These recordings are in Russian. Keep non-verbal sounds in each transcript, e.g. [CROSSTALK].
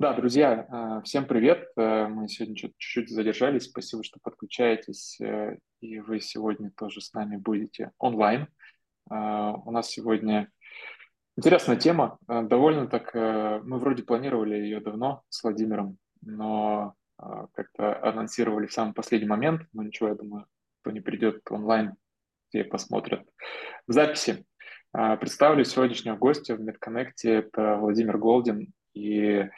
Да, друзья, э, всем привет. Э, мы сегодня чуть-чуть задержались. Спасибо, что подключаетесь. Э, и вы сегодня тоже с нами будете онлайн. У нас сегодня интересная тема. Довольно так, мы вроде планировали ее давно с Владимиром, но как-то анонсировали в самый последний момент. Но ничего, я думаю, кто не придет онлайн, те посмотрят в записи. Представлю сегодняшнего гостя в MedConnect. Это Владимир Голдин. И а,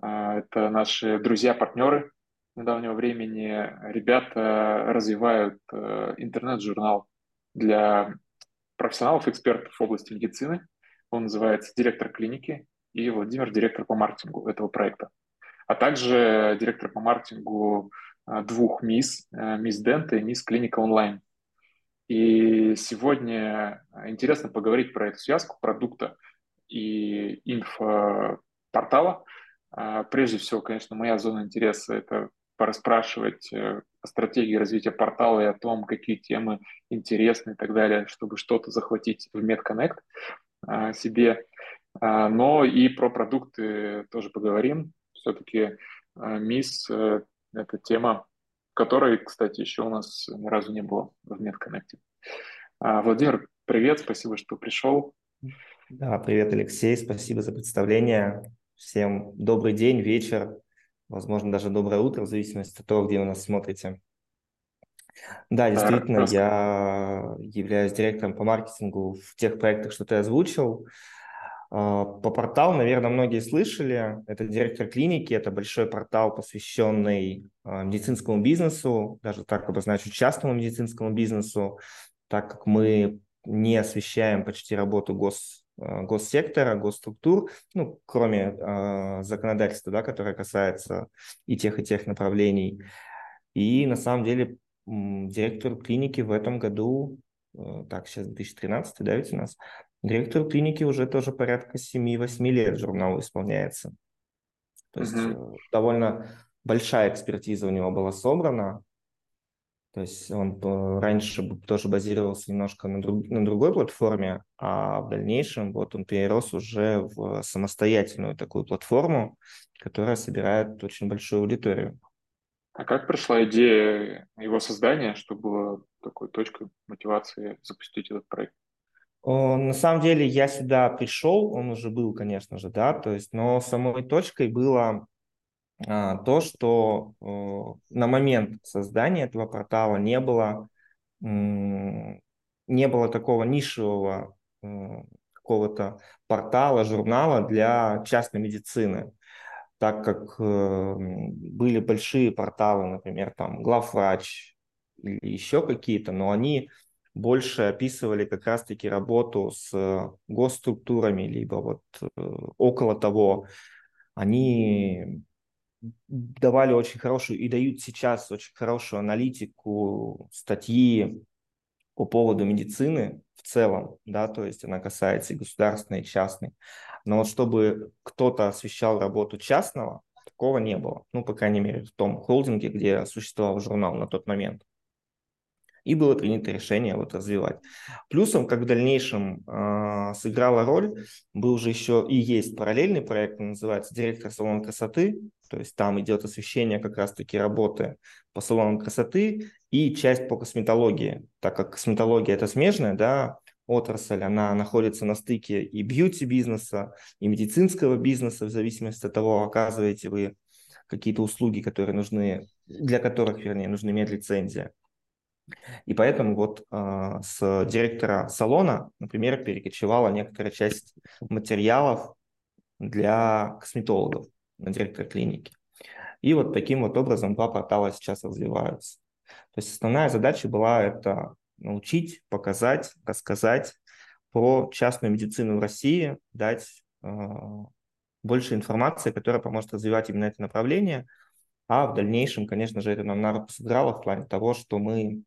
это наши друзья-партнеры недавнего времени. Ребята развивают э, интернет-журнал для профессионалов, экспертов в области медицины. Он называется «Директор клиники», и Владимир – директор по маркетингу этого проекта. А также директор по маркетингу э, двух МИС, э, МИС Дента и МИС Клиника онлайн. И сегодня интересно поговорить про эту связку продукта и инфопортала – а, прежде всего, конечно, моя зона интереса – это пораспрашивать э, о стратегии развития портала и о том, какие темы интересны и так далее, чтобы что-то захватить в MedConnect а, себе. А, но и про продукты тоже поговорим. Все-таки МИС э, – это тема, которой, кстати, еще у нас ни разу не было в MedConnect. Владимир, привет, спасибо, что пришел. Да, привет, Алексей, спасибо за представление. Всем добрый день, вечер, возможно, даже доброе утро, в зависимости от того, где вы нас смотрите. Да, действительно, я являюсь директором по маркетингу в тех проектах, что ты озвучил. А, по порталу, наверное, многие слышали. Это директор клиники, это большой портал, посвященный а, медицинскому бизнесу, даже так обозначу, частному медицинскому бизнесу, так как мы не освещаем почти работу гос госсектора, госструктур, ну, кроме э, законодательства, да, которое касается и тех, и тех направлений. И на самом деле директор клиники в этом году, э, так, сейчас 2013, да, ведь у нас, директор клиники уже тоже порядка 7-8 лет журналу исполняется. То есть mm-hmm. довольно большая экспертиза у него была собрана, то есть он раньше тоже базировался немножко на, друг, на другой платформе, а в дальнейшем вот он перерос уже в самостоятельную такую платформу, которая собирает очень большую аудиторию. А как пришла идея его создания, что было такой точкой мотивации запустить этот проект? На самом деле я сюда пришел, он уже был, конечно же, да, то есть, но самой точкой было то, что на момент создания этого портала не было, не было такого нишевого какого-то портала, журнала для частной медицины, так как э, были большие порталы, например, там главврач или еще какие-то, но они больше описывали как раз-таки работу с госструктурами, либо вот э, около того. Они давали очень хорошую и дают сейчас очень хорошую аналитику, статьи по поводу медицины в целом, да, то есть она касается и государственной, и частной. Но вот чтобы кто-то освещал работу частного, такого не было. Ну, по крайней мере, в том холдинге, где существовал журнал на тот момент и было принято решение вот развивать. Плюсом, как в дальнейшем э, сыграла роль, был же еще и есть параллельный проект, он называется «Директор салона красоты», то есть там идет освещение как раз-таки работы по салонам красоты и часть по косметологии, так как косметология это смежная, да, отрасль, она находится на стыке и бьюти-бизнеса, и медицинского бизнеса, в зависимости от того, оказываете вы какие-то услуги, которые нужны, для которых, вернее, нужны медлицензия. И поэтому вот э, с директора салона, например, перекочевала некоторая часть материалов для косметологов на директора клиники. И вот таким вот образом два портала сейчас развиваются. То есть основная задача была это научить, показать, рассказать про частную медицину в России, дать э, больше информации, которая поможет развивать именно это направление. А в дальнейшем, конечно же, это нам на руку сыграло в плане того, что мы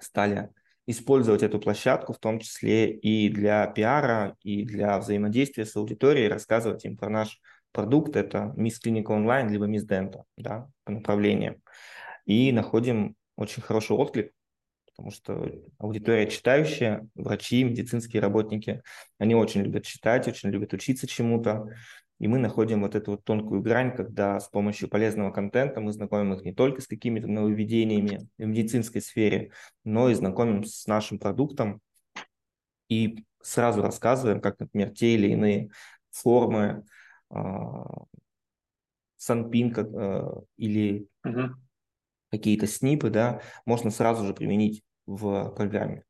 стали использовать эту площадку, в том числе и для пиара, и для взаимодействия с аудиторией, рассказывать им про наш продукт. Это Мисс Клиника онлайн, либо Мисс Дента, да, по направлениям. И находим очень хороший отклик, потому что аудитория читающая, врачи, медицинские работники, они очень любят читать, очень любят учиться чему-то. и мы находим вот эту вот тонкую грань, когда с помощью полезного контента мы знакомим их не только с какими-то нововведениями в медицинской сфере, но и знакомим с нашим продуктом и сразу рассказываем, как, например, те или иные формы, санпин э, или угу. какие-то снипы, да, можно сразу же применить в программе.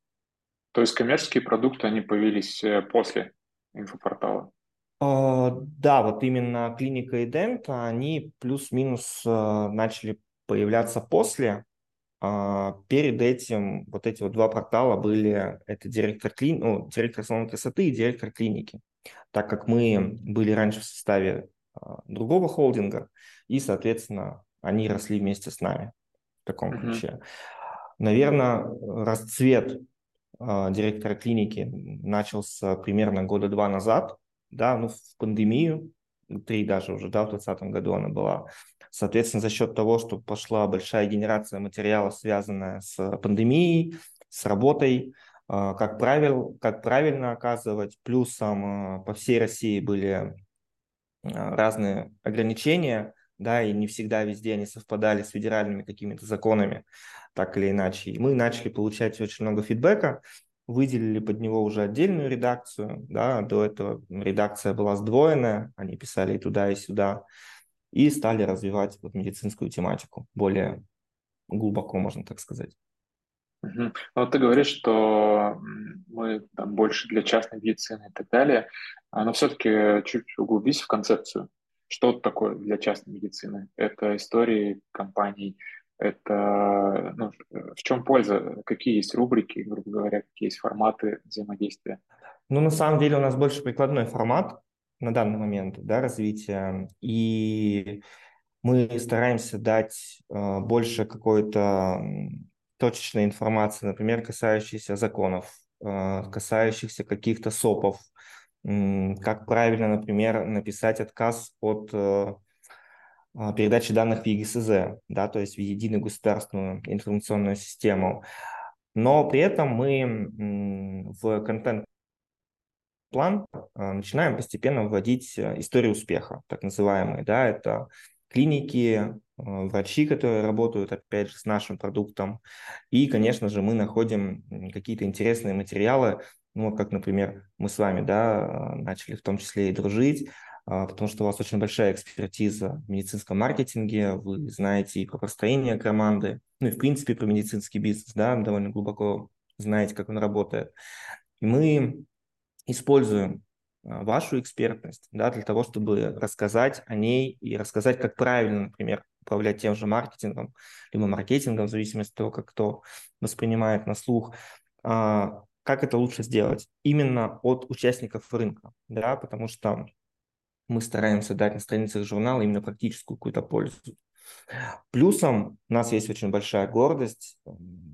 То есть коммерческие продукты, они появились э, после инфопортала? Uh, да, вот именно клиника и дент, они плюс-минус uh, начали появляться после. Перед этим вот эти вот два портала были, это директор, кли... ну, директор салона красоты и директор клиники. Так как мы были раньше в составе другого холдинга, и, соответственно, они росли вместе с нами в таком uh-huh. ключе. Наверное, расцвет а, директора клиники начался примерно года два назад, да, ну, в пандемию, три даже уже, да, в 2020 году она была. Соответственно, за счет того, что пошла большая генерация материалов, связанная с пандемией, с работой, а, как, правил, как правильно оказывать, плюсом а, по всей России были разные ограничения, да, и не всегда везде они совпадали с федеральными какими-то законами так или иначе. И мы начали получать очень много фидбэка, выделили под него уже отдельную редакцию, да, до этого редакция была сдвоенная, они писали и туда, и сюда, и стали развивать вот медицинскую тематику более глубоко, можно так сказать. Ну, вот ты говоришь, что мы там больше для частной медицины и так далее, но все-таки чуть углубись в концепцию. Что такое для частной медицины? Это истории компаний, это ну, в чем польза, какие есть рубрики, грубо говоря, какие есть форматы взаимодействия? Ну, на самом деле у нас больше прикладной формат на данный момент да, развития, и мы стараемся дать э, больше какой-то точечной информации, например, касающейся законов, э, касающихся каких-то СОПов, э, как правильно, например, написать отказ от э, а, передачи данных в ЕГСЗ, да, то есть в единую государственную информационную систему. Но при этом мы в контент план а, начинаем постепенно вводить э, историю успеха, так называемые. Да, это клиники, а, врачи, которые работают, опять же, с нашим продуктом. И, конечно же, мы находим какие-то интересные материалы, ну, как, например, мы с вами, да, начали в том числе и дружить, а, потому что у вас очень большая экспертиза в медицинском маркетинге, вы знаете и про построение команды, ну и в принципе про медицинский бизнес, да, довольно глубоко знаете, как он работает. И мы используем вашу экспертность да, для того, чтобы рассказать о ней и рассказать, как правильно, например, управлять тем же маркетингом, либо маркетингом, в зависимости от того, как кто воспринимает на слух, а, как это лучше сделать? Именно от участников рынка, да, потому что мы стараемся дать на страницах журнала именно практическую какую-то пользу. Плюсом у нас есть очень большая гордость,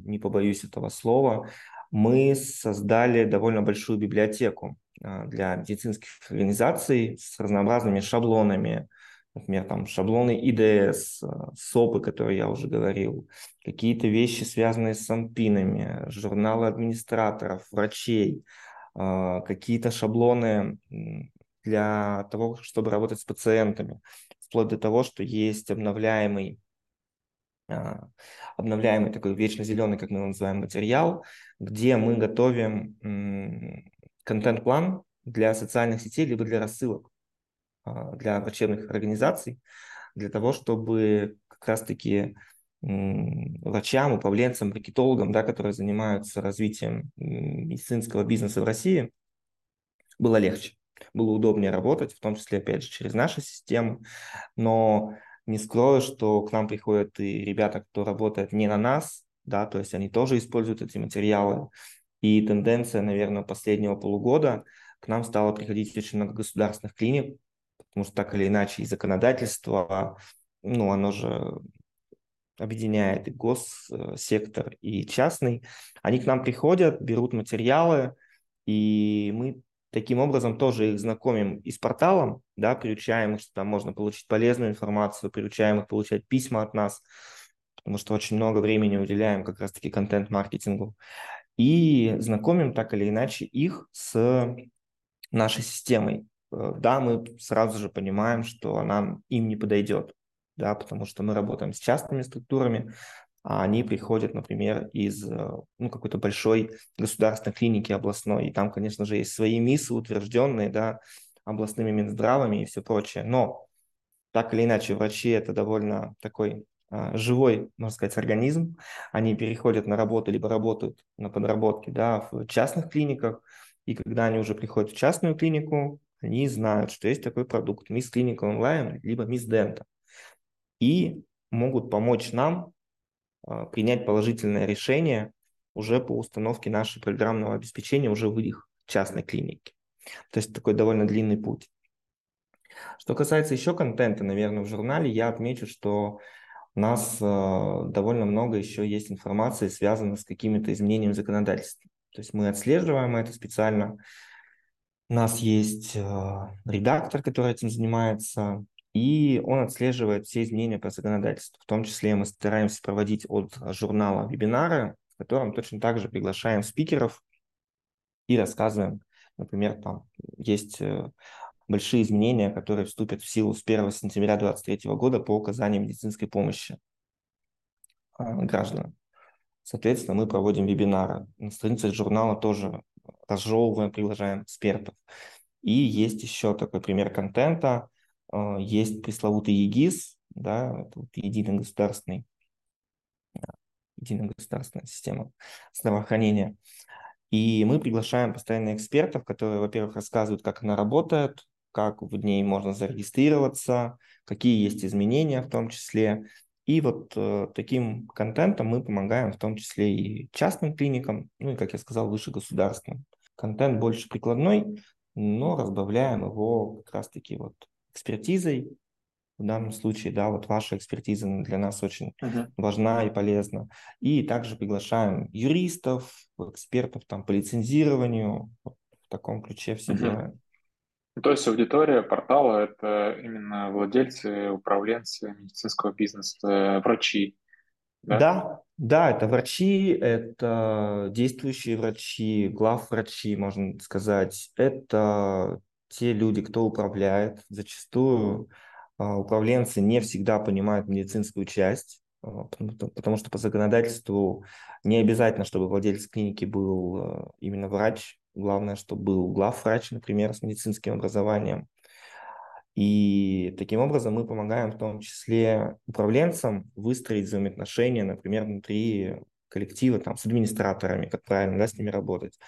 не побоюсь этого слова, мы создали довольно большую библиотеку. а, для медицинских организаций с разнообразными шаблонами, например, там шаблоны ИДС, а, СОПы, которые я уже говорил, какие-то вещи, связанные с санпинами, журналы администраторов, врачей, а, какие-то шаблоны для того, чтобы работать с пациентами, вплоть до того, что есть обновляемый а, обновляемый такой вечно зеленый, как мы его называем, материал, где мы готовим контент-план для социальных сетей, либо для рассылок а, для врачебных организаций, для того, чтобы как раз-таки врачам, управленцам, маркетологам, да, которые занимаются развитием медицинского бизнеса в России, было легче было удобнее работать, в том числе, опять же, через нашу систему. Но не скрою, что к нам приходят и ребята, кто работает не на нас, да, то есть они тоже используют эти материалы. И тенденция, наверное, последнего полугода к нам стало приходить очень много государственных клиник, потому что так или иначе и законодательство, ну, оно же объединяет и госсектор, и частный. Они к нам приходят, берут материалы, и мы Таким образом, тоже их знакомим и с порталом, да, приучаем их, что там можно получить полезную информацию, приучаем их получать письма от нас, потому что очень много времени уделяем как раз-таки контент-маркетингу. И знакомим так или иначе их с нашей системой. э, да, мы сразу же понимаем, что она им не подойдет, да, потому что мы работаем с частными структурами, а они приходят, например, из э, ну, какой-то большой государственной клиники областной, и там, конечно же, есть свои миссы утвержденные, да, областными Минздравами и все прочее, но так или иначе врачи это довольно такой живой, можно сказать, организм. Они переходят на работу, либо работают на подработке да, в частных клиниках. И когда они уже приходят в частную клинику, они знают, что есть такой продукт Miss Clinical онлайн, либо Miss Denta. И могут помочь нам а, принять положительное решение уже по установке нашего программного обеспечения уже в их частной клинике. То есть такой довольно длинный путь. Что касается еще контента, наверное, в журнале, я отмечу, что у нас э, довольно много еще есть информации, связанной с какими-то изменениями законодательства. То есть мы отслеживаем это специально. У нас есть э, редактор, который этим занимается, и он отслеживает все изменения по законодательству. В том числе мы стараемся проводить от журнала вебинары, в котором точно так же приглашаем спикеров и рассказываем, например, там есть э, большие изменения, которые вступят в силу с 1 сентября 2023 года по указанию медицинской помощи а, гражданам. Соответственно, мы проводим вебинары. На странице журнала тоже разжевываем, приглашаем экспертов. И есть еще такой пример контента. А, есть пресловутый ЕГИС, да, это вот единый государственный, единая государственная система здравоохранения. И мы приглашаем постоянно экспертов, которые, во-первых, рассказывают, как она работает, как в ней можно зарегистрироваться, какие есть изменения в том числе. И вот э, таким контентом мы помогаем в том числе и частным клиникам, ну и, как я сказал, выше государственным. Контент больше прикладной, но разбавляем его как раз-таки вот экспертизой. В данном случае, да, вот ваша экспертиза для нас очень uh-huh. важна и полезна. И также приглашаем юристов, экспертов там по лицензированию, вот в таком ключе все uh-huh. делаем. Ну, то есть аудитория портала – это именно владельцы, управленцы медицинского бизнеса, врачи. Да? да, да, это врачи, это действующие врачи, главврачи, можно сказать. Это те люди, кто управляет. Зачастую а, управленцы не всегда понимают медицинскую часть, а, потому что по законодательству не обязательно, чтобы владелец клиники был а, именно врач, Главное, чтобы был главврач, например, с медицинским образованием. И таким образом мы помогаем в том числе управленцам выстроить взаимоотношения, например, внутри коллектива, там, с администраторами, как правильно да, с ними работать,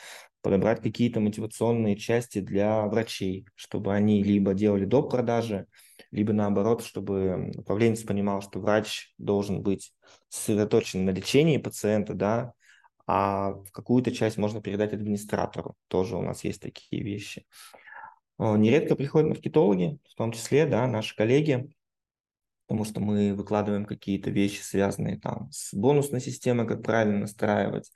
подобрать какие-то мотивационные части для врачей, чтобы они либо делали до продажи, либо наоборот, чтобы управленец понимал, что врач должен быть сосредоточен на лечении пациента, да, а какую-то часть можно передать администратору. Тоже у нас есть такие вещи. Нередко приходят маркетологи, в том числе, да, наши коллеги, потому что мы выкладываем какие-то вещи, связанные там с бонусной системой, как правильно настраивать.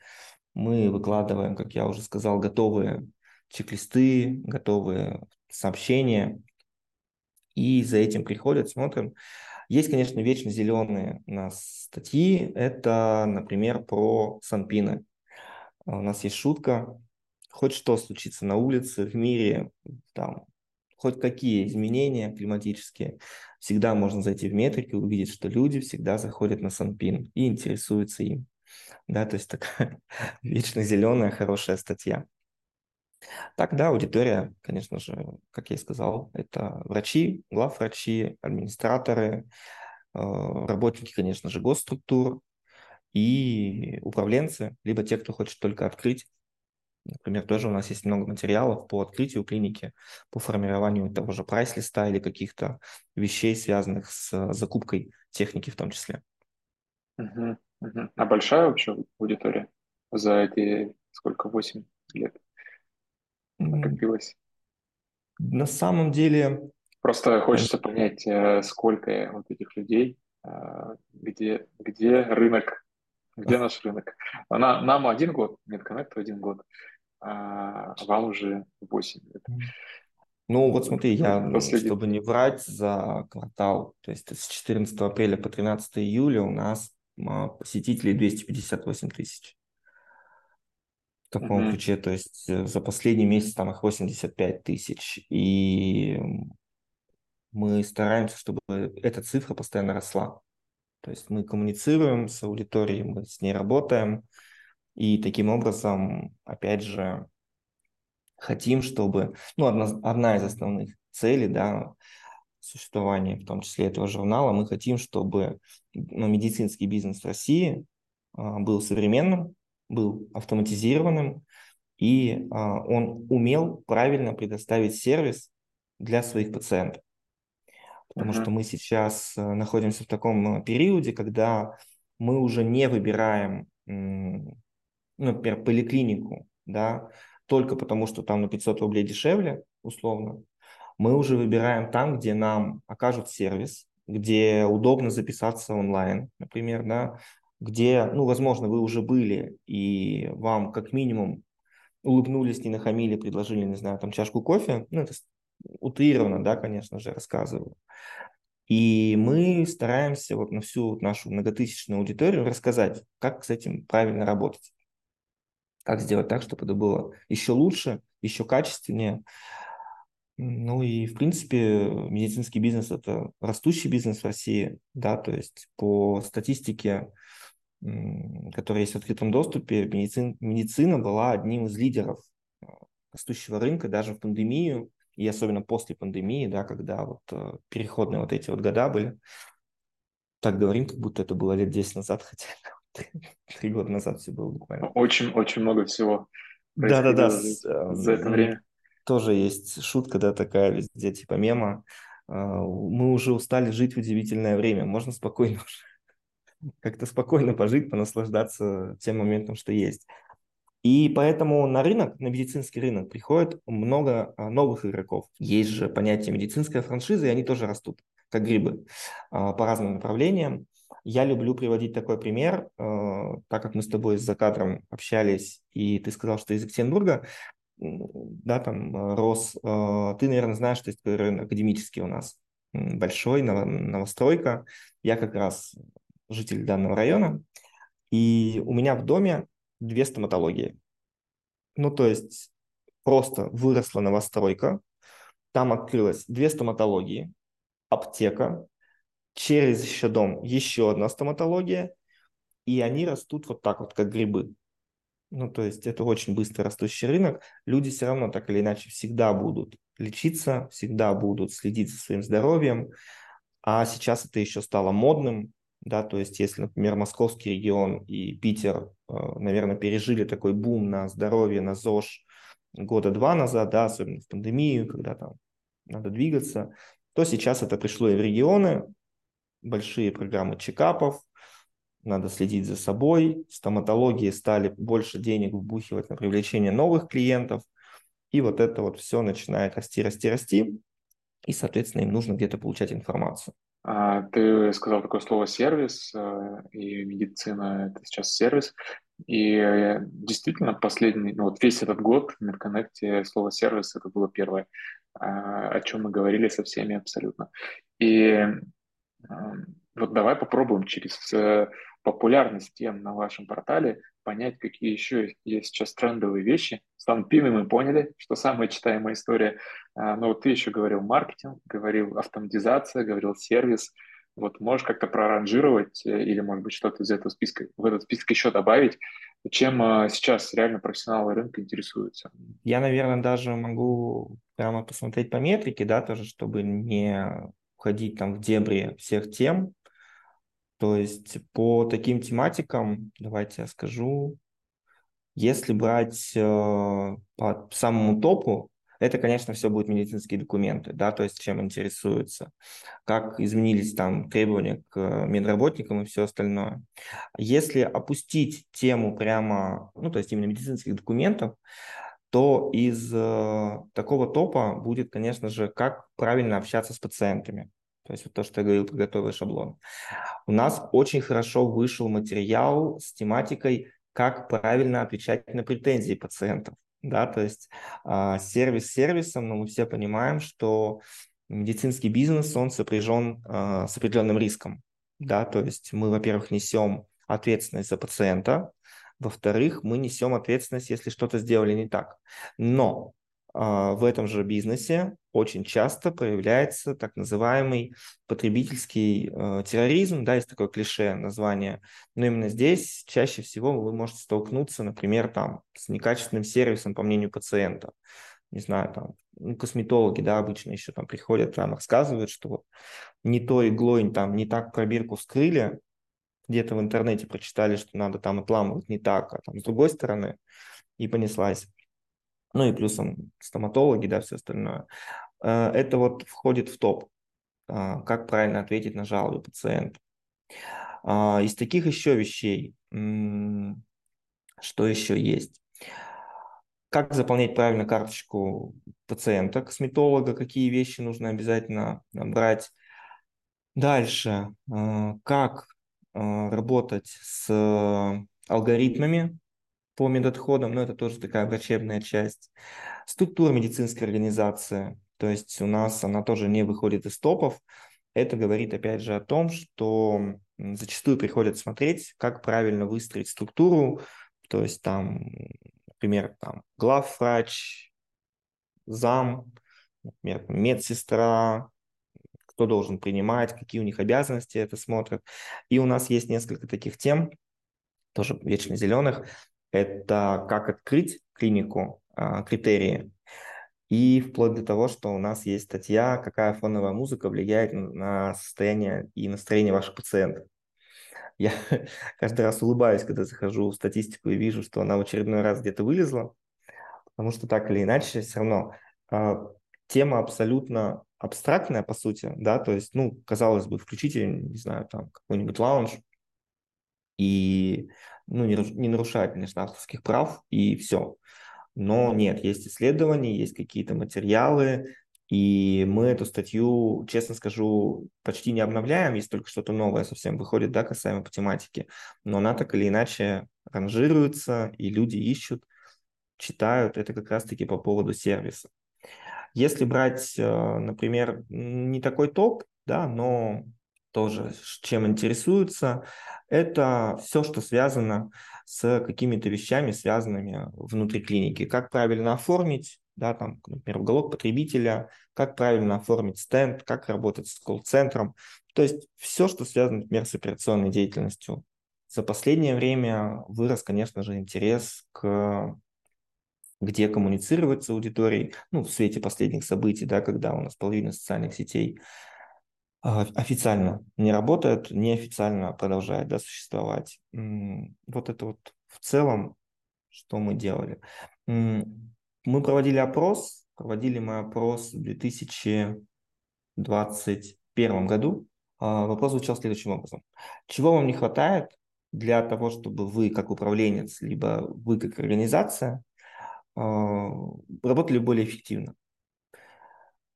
Мы выкладываем, как я уже сказал, готовые чек-листы, готовые сообщения. И за этим приходят, смотрим, есть, конечно, вечно зеленые у нас статьи. Это, например, про санпины. У нас есть шутка. Хоть что случится на улице, в мире, там, хоть какие изменения климатические, всегда можно зайти в метрики, увидеть, что люди всегда заходят на санпин и интересуются им. Да, то есть такая [LAUGHS] вечно зеленая хорошая статья. Так, да, аудитория, конечно же, как я и сказал, это врачи, главврачи, администраторы, э, работники, конечно же, госструктур и управленцы, либо те, кто хочет только открыть. Например, тоже у нас есть много материалов по открытию клиники, по формированию того же прайс-листа или каких-то вещей, связанных с закупкой техники в том числе. Uh-huh, uh-huh. А большая вообще аудитория за эти сколько, 8 лет? Накопилось? На самом деле... Просто хочется понять, э, сколько вот этих людей, э, где, где рынок, где наш рынок. На, нам один год, Медконнекту один год, а вам уже 8 лет. Ну вот смотри, я, ну, чтобы не врать за квартал, то есть с 14 апреля по 13 июля у нас посетителей 258 тысяч. Таком mm-hmm. ключе, то есть э, за последний месяц там их 85 тысяч, и мы стараемся, чтобы эта цифра постоянно росла. То есть мы коммуницируем с аудиторией, мы с ней работаем, и таким образом, опять же, хотим, чтобы, ну, одна, одна из основных целей, да, существования, в том числе этого журнала, мы хотим, чтобы ну, медицинский бизнес в России а, был современным, был автоматизированным, и а, он умел правильно предоставить сервис для своих пациентов. Потому uh-huh. что мы сейчас э, находимся в таком э, периоде, когда мы уже не выбираем, ну, например, поликлинику, да, только потому, что там на 500 рублей дешевле, условно, мы уже выбираем там, где нам окажут сервис, где удобно записаться онлайн, например, да, где, ну, возможно, вы уже были, и вам как минимум улыбнулись, не нахамили, предложили, не знаю, там чашку кофе, ну, это утрированно, да, конечно же, рассказываю. И мы стараемся вот на всю нашу многотысячную аудиторию рассказать, как с этим правильно работать. Как сделать так, чтобы это было еще лучше, еще качественнее. Ну и, в принципе, медицинский бизнес – это растущий бизнес в России, да, то есть по статистике которая есть в открытом доступе, медицин, медицина была одним из лидеров э, растущего рынка даже в пандемию, и особенно после пандемии, да, когда вот э, переходные вот эти вот года были. Так говорим, как будто это было лет 10 назад, [LAUGHS] хотя три года назад все было буквально. Очень-очень много всего Да-да-да. За это время. Тоже есть шутка, да, такая везде, типа мема. Мы уже устали жить в удивительное время, можно спокойно уже как-то спокойно пожить, понаслаждаться тем моментом, что есть. И поэтому на рынок, на медицинский рынок приходит много а, новых игроков. Есть же понятие медицинская франшиза, и они тоже растут, как грибы, а, по разным направлениям. Я люблю приводить такой пример, а, так как мы с тобой за кадром общались, и ты сказал, что из Екатеринбурга, да, там рос, ты, наверное, знаешь, что есть такой рынок академический у нас, большой, новостройка. Я как раз житель данного района, и у меня в доме две стоматологии. Ну, то есть просто выросла новостройка, там открылось две стоматологии, аптека, через еще дом еще одна стоматология, и они растут вот так вот, как грибы. Ну, то есть это очень быстро растущий рынок. Люди все равно так или иначе всегда будут лечиться, всегда будут следить за своим здоровьем. А сейчас это еще стало модным, да, то есть если, например, московский регион и Питер, э, наверное, пережили такой бум на здоровье, на ЗОЖ года два назад, да, особенно в пандемию, когда там надо двигаться, то сейчас это пришло и в регионы, большие программы чекапов, надо следить за собой, стоматологии стали больше денег вбухивать на привлечение новых клиентов, и вот это вот все начинает расти, расти, расти, и, соответственно, им нужно где-то получать информацию. А, ты сказал такое слово «сервис», э, и медицина – это сейчас сервис. И действительно, последний, ну вот весь этот год в Медконнекте слово «сервис» – это было первое, а, о чем мы говорили со всеми абсолютно. И вот давай попробуем через э, популярность тем на вашем портале понять, какие еще есть сейчас трендовые вещи. С Пими мы поняли, что самая читаемая история. А, но вот ты еще говорил маркетинг, говорил автоматизация, говорил сервис. Вот можешь как-то проранжировать э, или, может быть, что-то из этого списка, в этот список еще добавить, чем э, сейчас реально профессионалы рынка интересуются? Я, наверное, даже могу прямо посмотреть по метрике, да, тоже, чтобы не уходить там в дебри всех тем, то есть по таким тематикам, давайте я скажу, если брать э, по самому топу, это, конечно, все будут медицинские документы, да, то есть чем интересуются, как изменились там требования к медработникам и все остальное. Если опустить тему прямо, ну, то есть именно медицинских документов, то из э, такого топа будет, конечно же, как правильно общаться с пациентами. То есть вот то, что я говорил, готовый шаблон. У нас очень хорошо вышел материал с тематикой, как правильно отвечать на претензии пациентов. Да, то есть э, сервис сервисом, но мы все понимаем, что медицинский бизнес, он сопряжен э, с определенным риском. Да, то есть мы, во-первых, несем ответственность за пациента, Во-вторых, мы несем ответственность, если что-то сделали не так. Но а, в этом же бизнесе очень часто проявляется так называемый потребительский э, терроризм, да, есть такое клише название, но именно здесь чаще всего вы можете столкнуться, например, там, с некачественным сервисом по мнению пациента. Не знаю, там, ну, косметологи, да, обычно еще там приходят, там рассказывают, что вот не то иглой, там, не так пробирку вскрыли, где-то в интернете прочитали, что надо там отламывать не так, а там с другой стороны, и понеслась. Ну и плюсом стоматологи, да, все остальное. Э, это вот входит в топ. А, как правильно ответить на жалобы пациента. А, из таких еще вещей, что еще есть? Как заполнять правильно карточку пациента, косметолога, какие вещи нужно обязательно брать. Дальше, э, как э, работать с алгоритмами по медотходам, но это тоже такая врачебная часть. Структура медицинской организации, то есть у нас она тоже не выходит из топов. Это говорит опять же о том, что зачастую приходят смотреть, как правильно выстроить структуру, то есть там, например, там главврач, зам, например, медсестра, кто должен принимать, какие у них обязанности это смотрят. И у нас есть несколько таких тем, тоже вечно зеленых, это как открыть клинику, а, критерии, и вплоть до того, что у нас есть статья, какая фоновая музыка влияет на состояние и настроение ваших пациентов. Я [LAUGHS] каждый раз улыбаюсь, когда захожу в статистику и вижу, что она в очередной раз где-то вылезла, потому что так или иначе все равно э, тема абсолютно абстрактная, по сути, да, то есть, ну, казалось бы, включите, не знаю, там, какой-нибудь лаунж, и ну, не, не нарушает, конечно, авторских прав, и все. Но нет, есть исследования, есть какие-то материалы, и мы эту статью, честно скажу, почти не обновляем, если только что-то новое совсем выходит, да, касаемо по тематике. Но она так или иначе ранжируется, и люди ищут, читают. Это как раз-таки по поводу сервиса. Если брать, э, например, не такой топ, да, но тоже чем интересуются, это все, что связано с какими-то вещами, связанными внутри клиники. Как правильно оформить, да, там, например, уголок потребителя, как правильно оформить стенд, как работать с колл-центром. То есть все, что связано, например, с операционной деятельностью. За последнее время вырос, конечно же, интерес к где коммуницировать с аудиторией, ну, в свете последних событий, да, когда у нас половина социальных сетей официально не работает, неофициально продолжает да, существовать. Вот это вот в целом, что мы делали. Мы проводили опрос, проводили мы опрос в 2021 году. А, вопрос звучал следующим образом. Чего вам не хватает для того, чтобы вы как управленец, либо вы как организация а, работали более эффективно?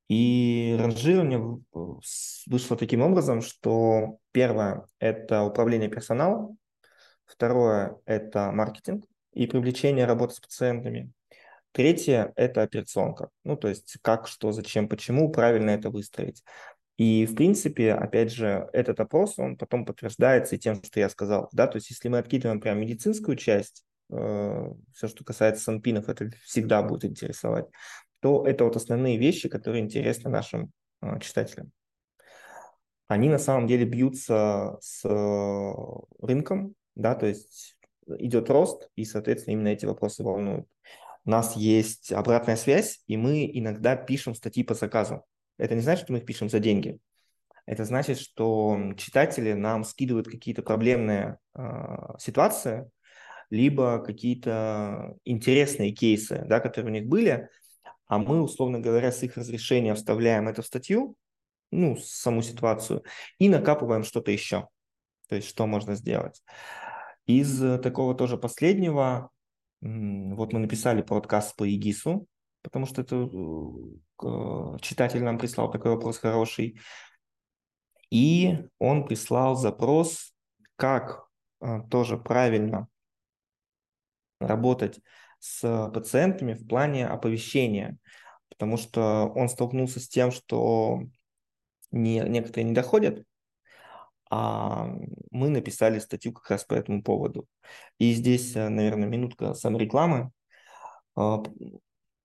И ранжирование вышло таким образом, что первое – это управление персоналом, второе – это маркетинг и привлечение работы с пациентами, третье – это операционка, ну то есть как, что, зачем, почему, правильно это выстроить. И, в принципе, опять же, этот опрос, он потом подтверждается и тем, что я сказал. Да? То есть, если мы откидываем прям медицинскую часть, э, все, что касается санпинов, это всегда будет интересовать то это вот основные вещи, которые интересны нашим э, читателям. Они на самом деле бьются с э, рынком, да, то есть идет рост, и, соответственно, именно эти вопросы волнуют. У нас есть обратная связь, и мы иногда пишем статьи по заказу. Это не значит, что мы их пишем за деньги. Это значит, что читатели нам скидывают какие-то проблемные э, ситуации, либо какие-то интересные кейсы, да, которые у них были, а мы, условно говоря, с их разрешения вставляем это в статью, ну, саму ситуацию, и накапываем что-то еще. То есть, что можно сделать. Из такого тоже последнего, вот мы написали подкаст по ИГИСу, потому что это э, читатель нам прислал такой вопрос хороший. И он прислал запрос, как э, тоже правильно работать с пациентами в плане оповещения, потому что он столкнулся с тем, что не, некоторые не доходят, а мы написали статью как раз по этому поводу. И здесь, наверное, минутка саморекламы.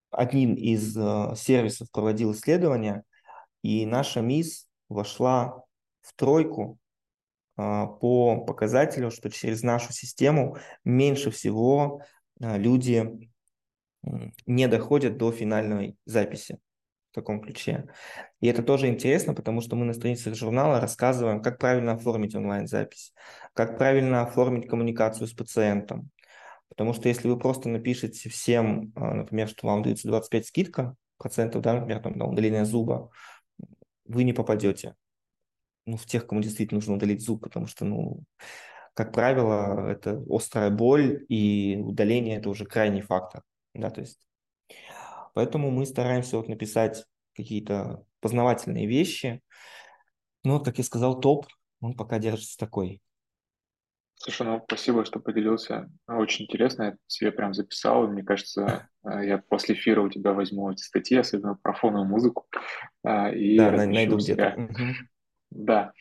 Один из сервисов проводил исследование, и наша МИС вошла в тройку по показателю, что через нашу систему меньше всего люди не доходят до финальной записи в таком ключе. И это тоже интересно, потому что мы на странице журнала рассказываем, как правильно оформить онлайн-запись, как правильно оформить коммуникацию с пациентом. Потому что если вы просто напишете всем, а, например, что вам дается 25 скидка процентов, да, например, там, на удаление зуба, вы не попадете ну, в тех, кому действительно нужно удалить зуб, потому что, ну, как правило, это острая боль, и удаление – это уже крайний фактор. Да, то есть, поэтому мы стараемся вот написать какие-то познавательные вещи. Ну, вот, как я сказал, топ, он пока держится такой. Слушай, ну спасибо, что поделился. Очень интересно, я себе прям записал. Мне кажется, [LAUGHS] э, я после эфира у тебя возьму эти статьи, особенно про фоновую музыку, э, и да, размещу у себя. Угу. Да.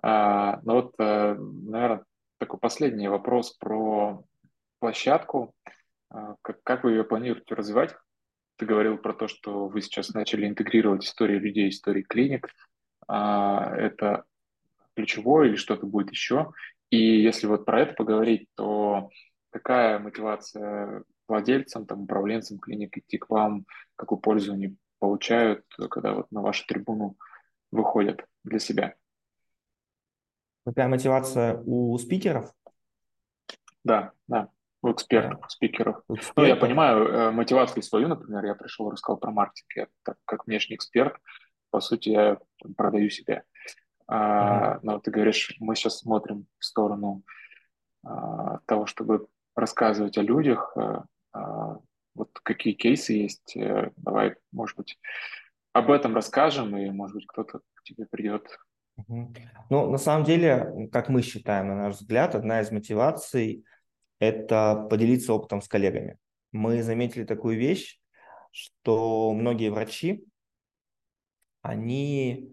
А, ну вот, э, наверное, такой последний вопрос про площадку. А, как, как вы ее планируете развивать? Ты говорил про то, что вы сейчас начали интегрировать истории людей, истории клиник. А, это ключевое или что-то будет еще? И если вот про это поговорить, то какая мотивация владельцам, там, управленцам клиник идти к вам, какую пользу они получают, когда вот на вашу трибуну выходят для себя. Какая мотивация у спикеров? Да, да, у экспертов, у спикеров. У экспертов. Ну, я понимаю э, мотивацию свою, например, я пришел, рассказал про маркетинг, я так, как внешний эксперт, по сути, я продаю себя. А, mm Но ты говоришь, мы сейчас смотрим в сторону а, того, чтобы рассказывать о людях, а, а, вот какие кейсы есть, э, давай, может быть, об этом расскажем, и, может быть, кто-то к тебе придет. Ну, на самом деле, как мы считаем, на наш взгляд, одна из мотиваций – это поделиться опытом с коллегами. Мы заметили такую вещь, что многие врачи, они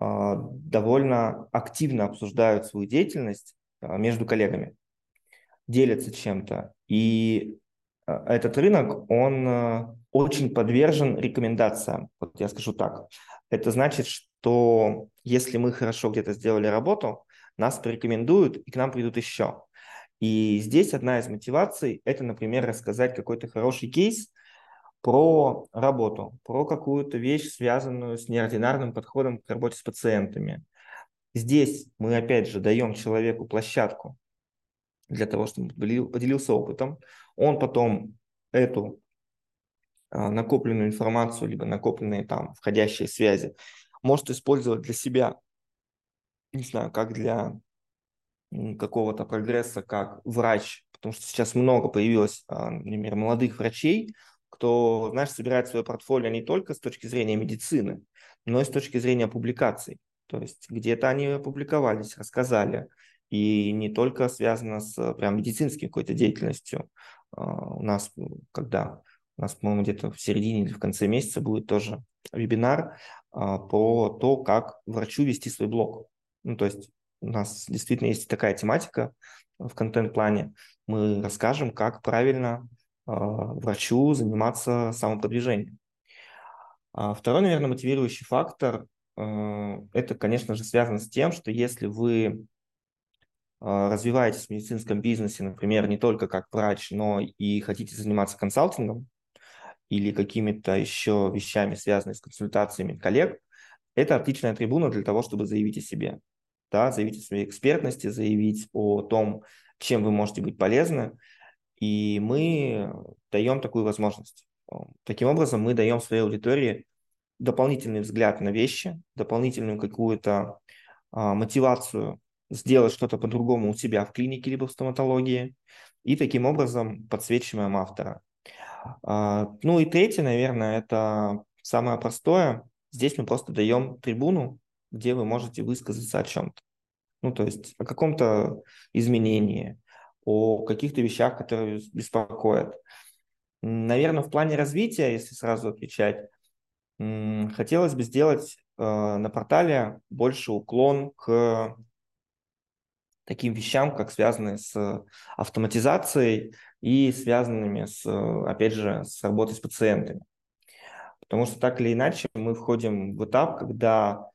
э, довольно активно обсуждают свою деятельность э, между коллегами, делятся чем-то. И э, этот рынок, он очень подвержен рекомендациям. Вот я скажу так. Это значит, что если мы хорошо где-то сделали работу, нас порекомендуют и к нам придут еще. И здесь одна из мотиваций – это, например, рассказать какой-то хороший кейс про работу, про какую-то вещь, связанную с неординарным подходом к работе с пациентами. Здесь мы, опять же, даем человеку площадку для того, чтобы поделился опытом. Он потом эту а, накопленную информацию, либо накопленные там входящие связи, может использовать для себя, не знаю, как для какого-то прогресса, как врач, потому что сейчас много появилось, а, например, молодых врачей, кто, знаешь, собирает свое портфолио не только с точки зрения медицины, но и с точки зрения публикаций. То есть где-то они опубликовались, рассказали, и не только связано с прям медицинской какой-то деятельностью. А, у нас, когда у нас, по-моему, где-то в середине или в конце месяца будет тоже вебинар про то, как врачу вести свой блог. Ну, то есть у нас действительно есть такая тематика в контент-плане. Мы расскажем, как правильно а, врачу заниматься самопродвижением. А второй, наверное, мотивирующий фактор а, это, конечно же, связано с тем, что если вы а, развиваетесь в медицинском бизнесе, например, не только как врач, но и хотите заниматься консалтингом, или какими-то еще вещами, связанными с консультациями коллег, это отличная трибуна для того, чтобы заявить о себе. Да, заявить о своей экспертности, заявить о том, чем вы можете быть полезны. И мы даем такую возможность. Таким образом, мы даем своей аудитории дополнительный взгляд на вещи, дополнительную какую-то а, мотивацию сделать что-то по-другому у себя в клинике либо в стоматологии, и таким образом подсвечиваем автора. А, ну и третье, наверное, это самое простое. Здесь мы просто даем трибуну, где вы можете высказаться о чем-то. Ну, то есть о каком-то изменении, о каких-то вещах, которые беспокоят. Наверное, в плане развития, если сразу отвечать, хотелось бы сделать э, на портале больше уклон к таким вещам, как связанные с автоматизацией и связанными с, опять же, с работой с пациентами. Потому что так или иначе мы входим в этап, когда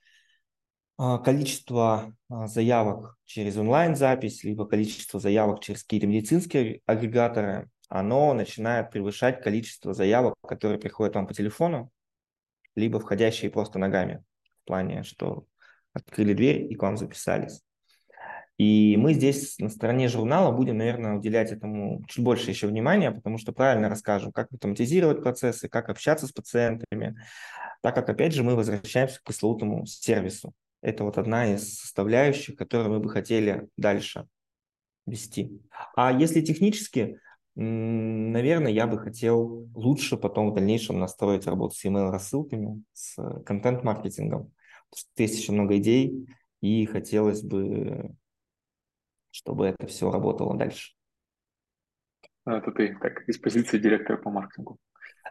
а, количество а, заявок через онлайн-запись, либо количество заявок через какие-то медицинские агрегаторы, оно начинает превышать количество заявок, которые приходят вам по телефону, либо входящие просто ногами, в плане, что открыли дверь и к вам записались. И мы здесь на стороне журнала будем, наверное, уделять этому чуть больше еще внимания, потому что правильно расскажем, как автоматизировать процессы, как общаться с пациентами, так как, опять же, мы возвращаемся к пресловутому сервису. Это вот одна из составляющих, которую мы бы хотели дальше вести. А если технически, наверное, я бы хотел лучше потом в дальнейшем настроить работу с email рассылками, с контент-маркетингом. Есть еще много идей, и хотелось бы, чтобы это все работало дальше. Это ты так из позиции директора по маркетингу.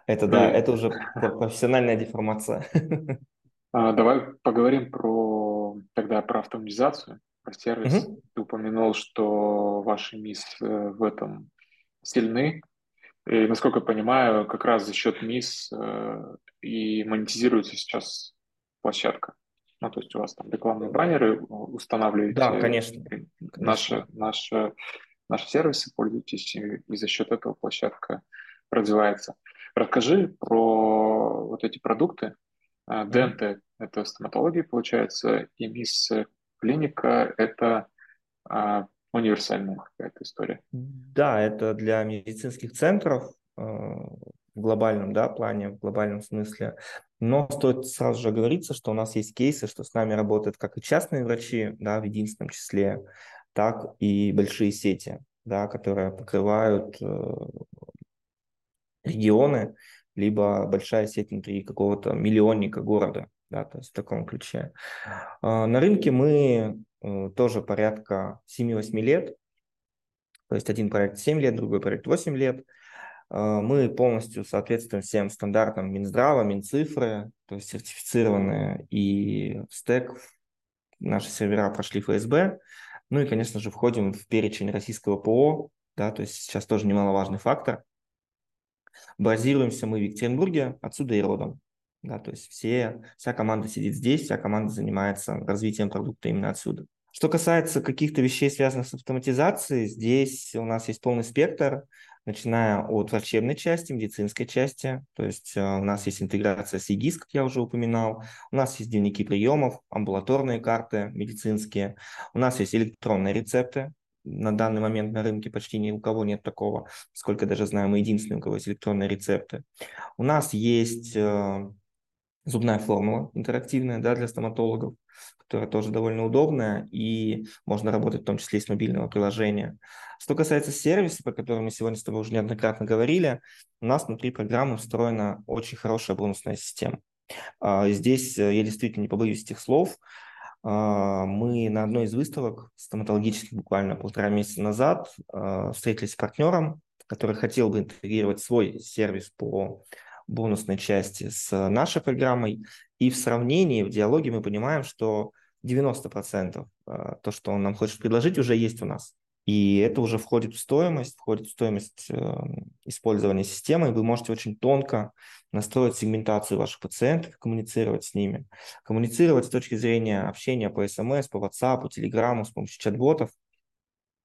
Это да, да это уже профессиональная деформация. А, давай поговорим про тогда про автоматизацию, про сервис. Угу. Ты упомянул, что ваши МИС э, в этом сильны. И, насколько я понимаю, как раз за счет МИС э, и монетизируется сейчас площадка. Ну, то есть у вас там рекламные баннеры устанавливаете. Да, конечно. Наши, наши, наши сервисы пользуетесь, и, и за счет этого площадка развивается. Расскажи про вот эти продукты, а, Денте – это стоматология, получается, и мисс клиника – это а, универсальная какая-то история. Да, это для медицинских центров э, в глобальном да, плане, в глобальном смысле. Но стоит сразу же говориться, что у нас есть кейсы, что с нами работают как и частные врачи, да, в единственном числе, так и большие сети, да, которые покрывают э, регионы, либо большая сеть внутри какого-то миллионника города, да, то есть в таком ключе. А, на рынке мы э, тоже порядка 7-8 лет, то есть один проект 7 лет, другой проект 8 лет. А, мы полностью соответствуем всем стандартам Минздрава, Минцифры, то есть сертифицированные, и стек наши сервера прошли ФСБ. Ну и, конечно же, входим в перечень российского ПО, да, то есть сейчас тоже немаловажный фактор. Базируемся мы в Екатеринбурге, отсюда и родом. Да, то есть все, вся команда сидит здесь, вся команда занимается развитием продукта именно отсюда. Что касается каких-то вещей, связанных с автоматизацией, здесь у нас есть полный спектр, начиная от врачебной части, медицинской части. То есть э, у нас есть интеграция с ЕГИС, как я уже упоминал. У нас есть дневники приемов, амбулаторные карты медицинские. У нас есть электронные рецепты, на данный момент на рынке почти ни у кого нет такого, сколько даже знаю, мы единственные, у кого есть электронные рецепты. У нас есть э, зубная формула интерактивная да, для стоматологов, которая тоже довольно удобная, и можно работать в том числе и с мобильного приложения. Что касается сервиса, про который мы сегодня с тобой уже неоднократно говорили, у нас внутри программы встроена очень хорошая бонусная система. А, здесь э, я действительно не побоюсь этих слов. А, мы на одной из выставок стоматологических буквально полтора месяца назад а, встретились с партнером, который хотел бы интегрировать свой сервис по бонусной части с нашей программой. И в сравнении, в диалоге мы понимаем, что 90% а, то, что он нам хочет предложить, уже есть у нас. И это уже входит в стоимость, входит в стоимость э, использования системы, и вы можете очень тонко настроить сегментацию ваших пациентов, коммуницировать с ними. Коммуницировать с точки зрения общения по смс, по WhatsApp, по Telegram, с помощью чат-ботов.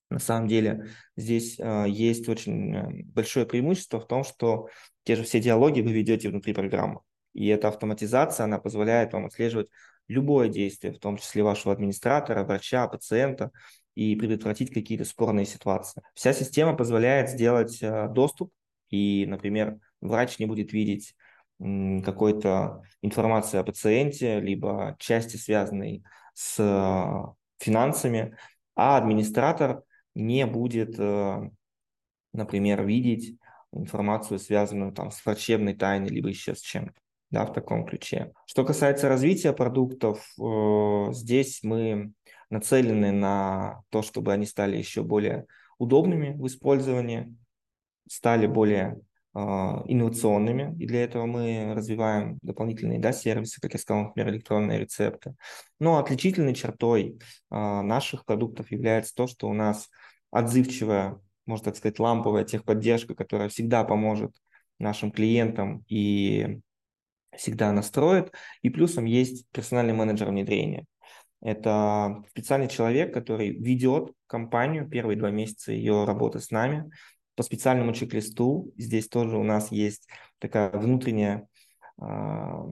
На самом деле здесь э, есть очень э, большое преимущество в том, что те же все диалоги вы ведете внутри программы. И эта автоматизация, она позволяет вам отслеживать любое действие, в том числе вашего администратора, врача, пациента, и предотвратить какие-то спорные ситуации. Вся система позволяет сделать э, доступ, и, например, врач не будет видеть какой-то информации о пациенте, либо части, связанной с э, финансами, а администратор не будет, э, например, видеть информацию, связанную там, с врачебной тайной, либо еще с чем-то да, в таком ключе. Что касается развития продуктов, здесь мы нацелены на то, чтобы они стали еще более удобными в использовании, стали более инновационными, и для этого мы развиваем дополнительные да, сервисы, как я сказал, например, электронные рецепты. Но отличительной чертой наших продуктов является то, что у нас отзывчивая, можно так сказать, ламповая техподдержка, которая всегда поможет нашим клиентам и всегда настроит. И плюсом есть персональный менеджер внедрения. Это специальный человек, который ведет компанию первые два месяца ее работы с нами по специальному чек-листу. Здесь тоже у нас есть такая внутренняя, а,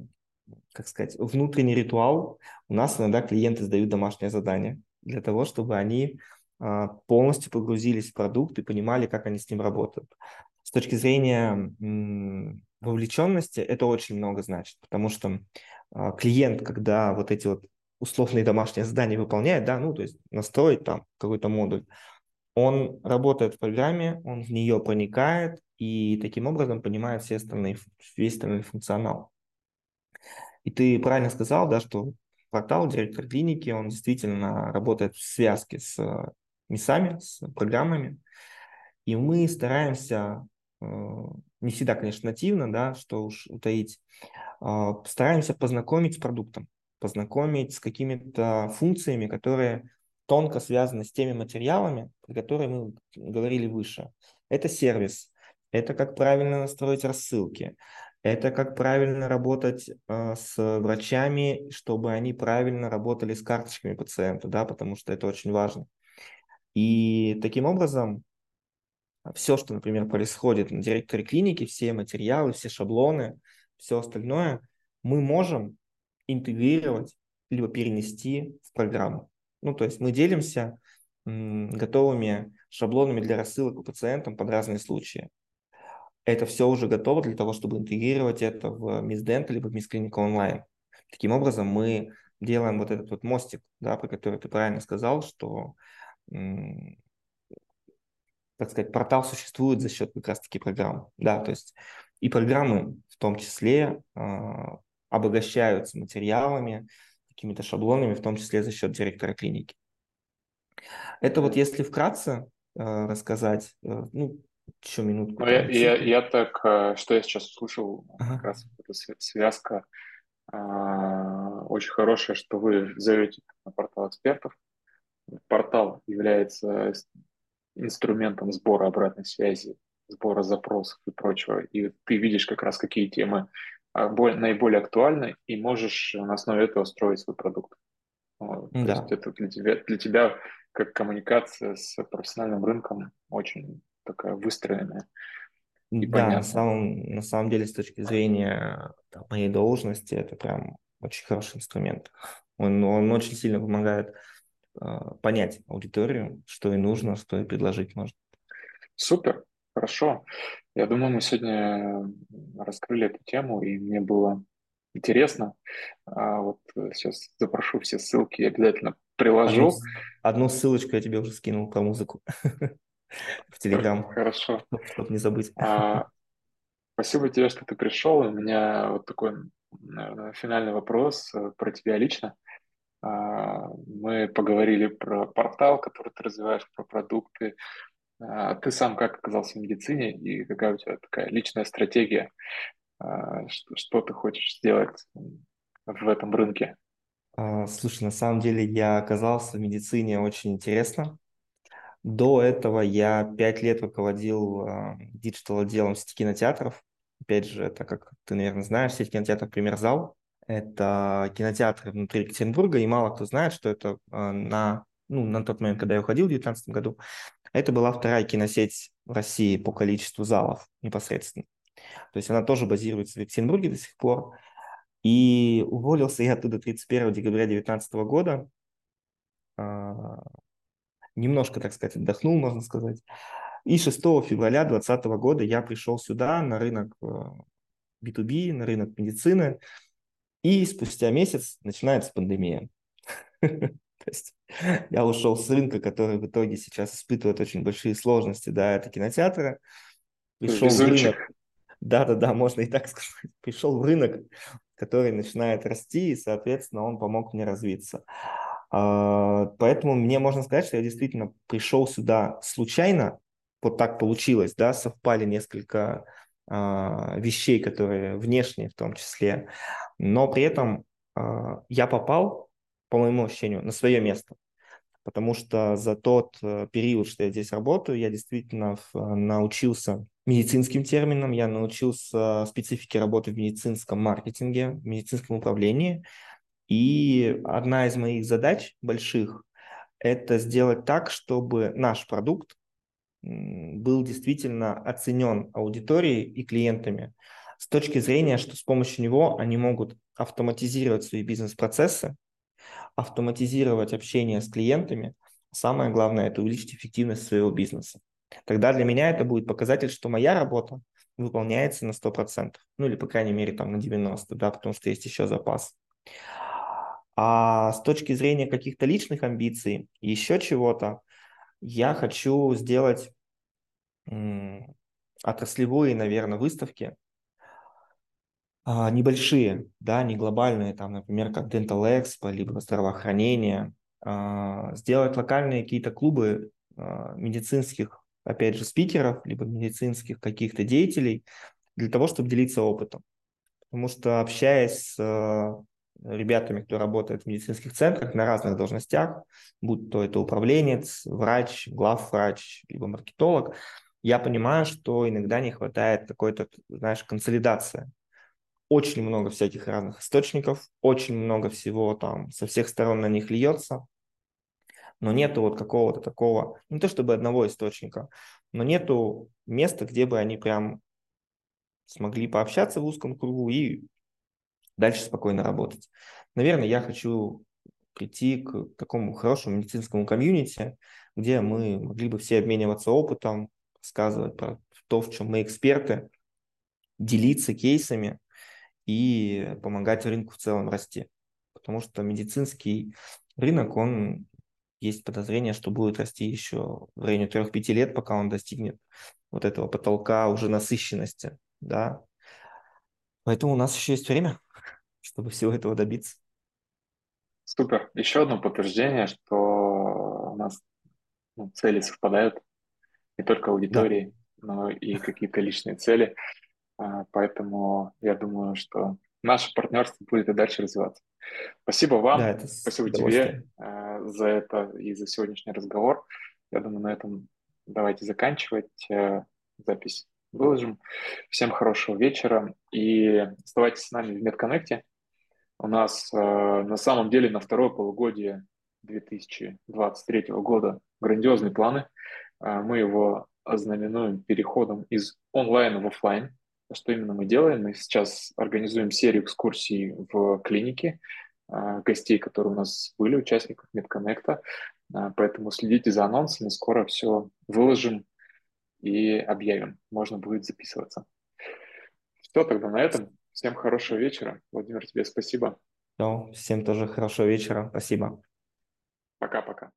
как сказать, внутренний ритуал. У нас иногда клиенты сдают домашнее задание для того, чтобы они а, полностью погрузились в продукт и понимали, как они с ним работают. С точки зрения вовлеченности это очень много значит, потому что а, клиент, когда вот эти вот условные домашние задания выполняет, да, ну, то есть настроить там какой-то модуль, он работает в программе, он в нее проникает и таким образом понимает все остальные, весь остальной функционал. И ты правильно сказал, да, что портал директор клиники, он действительно работает в связке с МИСами, с программами, и мы стараемся Э, не всегда, конечно, нативно, да, что уж утаить, а, стараемся познакомить с продуктом, познакомить с какими-то функциями, которые тонко связаны с теми материалами, про которые мы говорили выше. Это сервис, это как правильно настроить рассылки, это как правильно работать э, с врачами, чтобы они правильно работали с карточками пациента, да, потому что это очень важно. И таким образом все, что, например, происходит на директоре клиники, все материалы, все шаблоны, все остальное, мы можем интегрировать либо перенести в программу. Ну, то есть мы делимся готовыми шаблонами для рассылок пациентам под разные случаи. Это все уже готово для того, чтобы интегрировать это в Miss Dental либо в Miss Clinic Online. Таким образом, мы делаем вот этот вот мостик, да, про который ты правильно сказал, что так сказать, портал существует за счет как раз-таки программ. Да, то есть и программы в том числе э, обогащаются материалами, какими-то шаблонами, в том числе за счет директора клиники. Это вот если вкратце э, рассказать, э, ну, еще минутку. Ну, я, я, я так, э, что я сейчас услышал, ага. как раз эта связка э, очень хорошая, что вы зовете на портал экспертов. Портал является инструментом сбора обратной связи, сбора запросов и прочего. И ты видишь как раз, какие темы а, наиболее актуальны, и можешь на основе этого строить свой продукт. То да. есть это для тебя, для тебя как коммуникация с профессиональным рынком очень такая выстроенная. И да, на самом, на самом деле, с точки зрения там, моей должности, это прям очень хороший инструмент. Он, он очень сильно помогает понять аудиторию, что и нужно, что и предложить можно. Супер, хорошо. Я думаю, мы сегодня раскрыли эту тему, и мне было интересно. А вот сейчас запрошу все ссылки, я обязательно приложу. Одну, одну ссылочку я тебе уже скинул про музыку [LAUGHS] в Телеграм. Хорошо. Чтобы не забыть. А, [LAUGHS] спасибо тебе, что ты пришел. У меня вот такой, наверное, финальный вопрос э, про тебя лично. А, мы поговорили про портал, который ты развиваешь, про продукты. А, ты сам как оказался в медицине и какая у тебя такая личная стратегия? А, что, ты хочешь сделать в этом рынке? Слушай, на самом деле я оказался в медицине очень интересно. До этого я пять лет руководил диджитал-отделом сети кинотеатров. Опять же, это, как ты, наверное, знаешь, сеть кинотеатров «Пример зал». Это кинотеатры внутри Екатеринбурга, и мало кто знает, что это а, на, ну, на тот момент, когда я уходил в 2019 году, это была вторая киносеть в России по количеству залов непосредственно. То есть она тоже базируется в Екатеринбурге до сих пор. И уволился я оттуда 31 декабря 2019 года. А, немножко, так сказать, отдохнул, можно сказать. И 6 февраля 2020 года я пришел сюда на рынок B2B, э, на рынок медицины, и спустя месяц начинается пандемия. [LAUGHS] То есть я ушел с рынка, который в итоге сейчас испытывает очень большие сложности, да, это кинотеатры. Пришел в рынок, да-да-да, можно и так [LAUGHS] сказать. Пришел в рынок, который начинает расти, и, соответственно, он помог мне развиться. А, поэтому мне можно сказать, что я действительно пришел сюда случайно, вот так получилось, да, совпали несколько а, вещей, которые внешние в том числе, но при этом а, я попал, по моему ощущению, на свое место. Потому что за тот э, период, что я здесь работаю, я действительно научился медицинским терминам, я научился специфике работы в медицинском маркетинге, в медицинском управлении. И одна из моих задач больших – это сделать так, чтобы наш продукт был действительно оценен аудиторией и клиентами с точки зрения, что с помощью него они могут автоматизировать свои бизнес-процессы, автоматизировать общение с клиентами. Самое главное – это увеличить эффективность своего бизнеса. Тогда для меня это будет показатель, что моя работа выполняется на 100%, ну или, по крайней мере, там на 90%, да, потому что есть еще запас. А с точки зрения каких-то личных амбиций, еще чего-то, я хочу сделать отраслевые, наверное, выставки, а, небольшие, да, не глобальные, там, например, как Dental Expo, либо здравоохранение, а, сделать локальные какие-то клубы а, медицинских, опять же, спикеров, либо медицинских каких-то деятелей, для того, чтобы делиться опытом. Потому что общаясь с ребятами, кто работает в медицинских центрах на разных должностях, будь то это управленец, врач, главврач, либо маркетолог, я понимаю, что иногда не хватает какой-то, знаешь, консолидации очень много всяких разных источников, очень много всего там со всех сторон на них льется, но нету вот какого-то такого, не то чтобы одного источника, но нету места, где бы они прям смогли пообщаться в узком кругу и дальше спокойно работать. Наверное, я хочу прийти к такому хорошему медицинскому комьюнити, где мы могли бы все обмениваться опытом, рассказывать про то, в чем мы эксперты, делиться кейсами, и помогать рынку в целом расти. Потому что медицинский рынок, он есть подозрение, что будет расти еще в районе 3-5 лет, пока он достигнет вот этого потолка уже насыщенности. Да? Поэтому у нас еще есть время, [LAUGHS] чтобы всего этого добиться. Супер. Еще одно подтверждение, что у нас ну, цели совпадают, не только аудитории, да. но и какие-то личные цели. А, поэтому я думаю, что наше партнерство будет и дальше развиваться. Спасибо вам, да, это спасибо тебе э, за это и за сегодняшний разговор. Я думаю, на этом давайте заканчивать. Э, запись выложим. Всем хорошего вечера и оставайтесь с нами в Медконнекте. У нас э, на самом деле на второе полугодие 2023 года грандиозные планы. Э, мы его ознаменуем переходом из онлайн в офлайн. Что именно мы делаем? Мы сейчас организуем серию экскурсий в клинике а, гостей, которые у нас были, участников медконнекта. А, поэтому следите за анонсами, скоро все выложим и объявим. Можно будет записываться. Все, тогда на этом. Всем хорошего вечера. Владимир, тебе спасибо. всем тоже хорошего вечера. Спасибо. Пока-пока.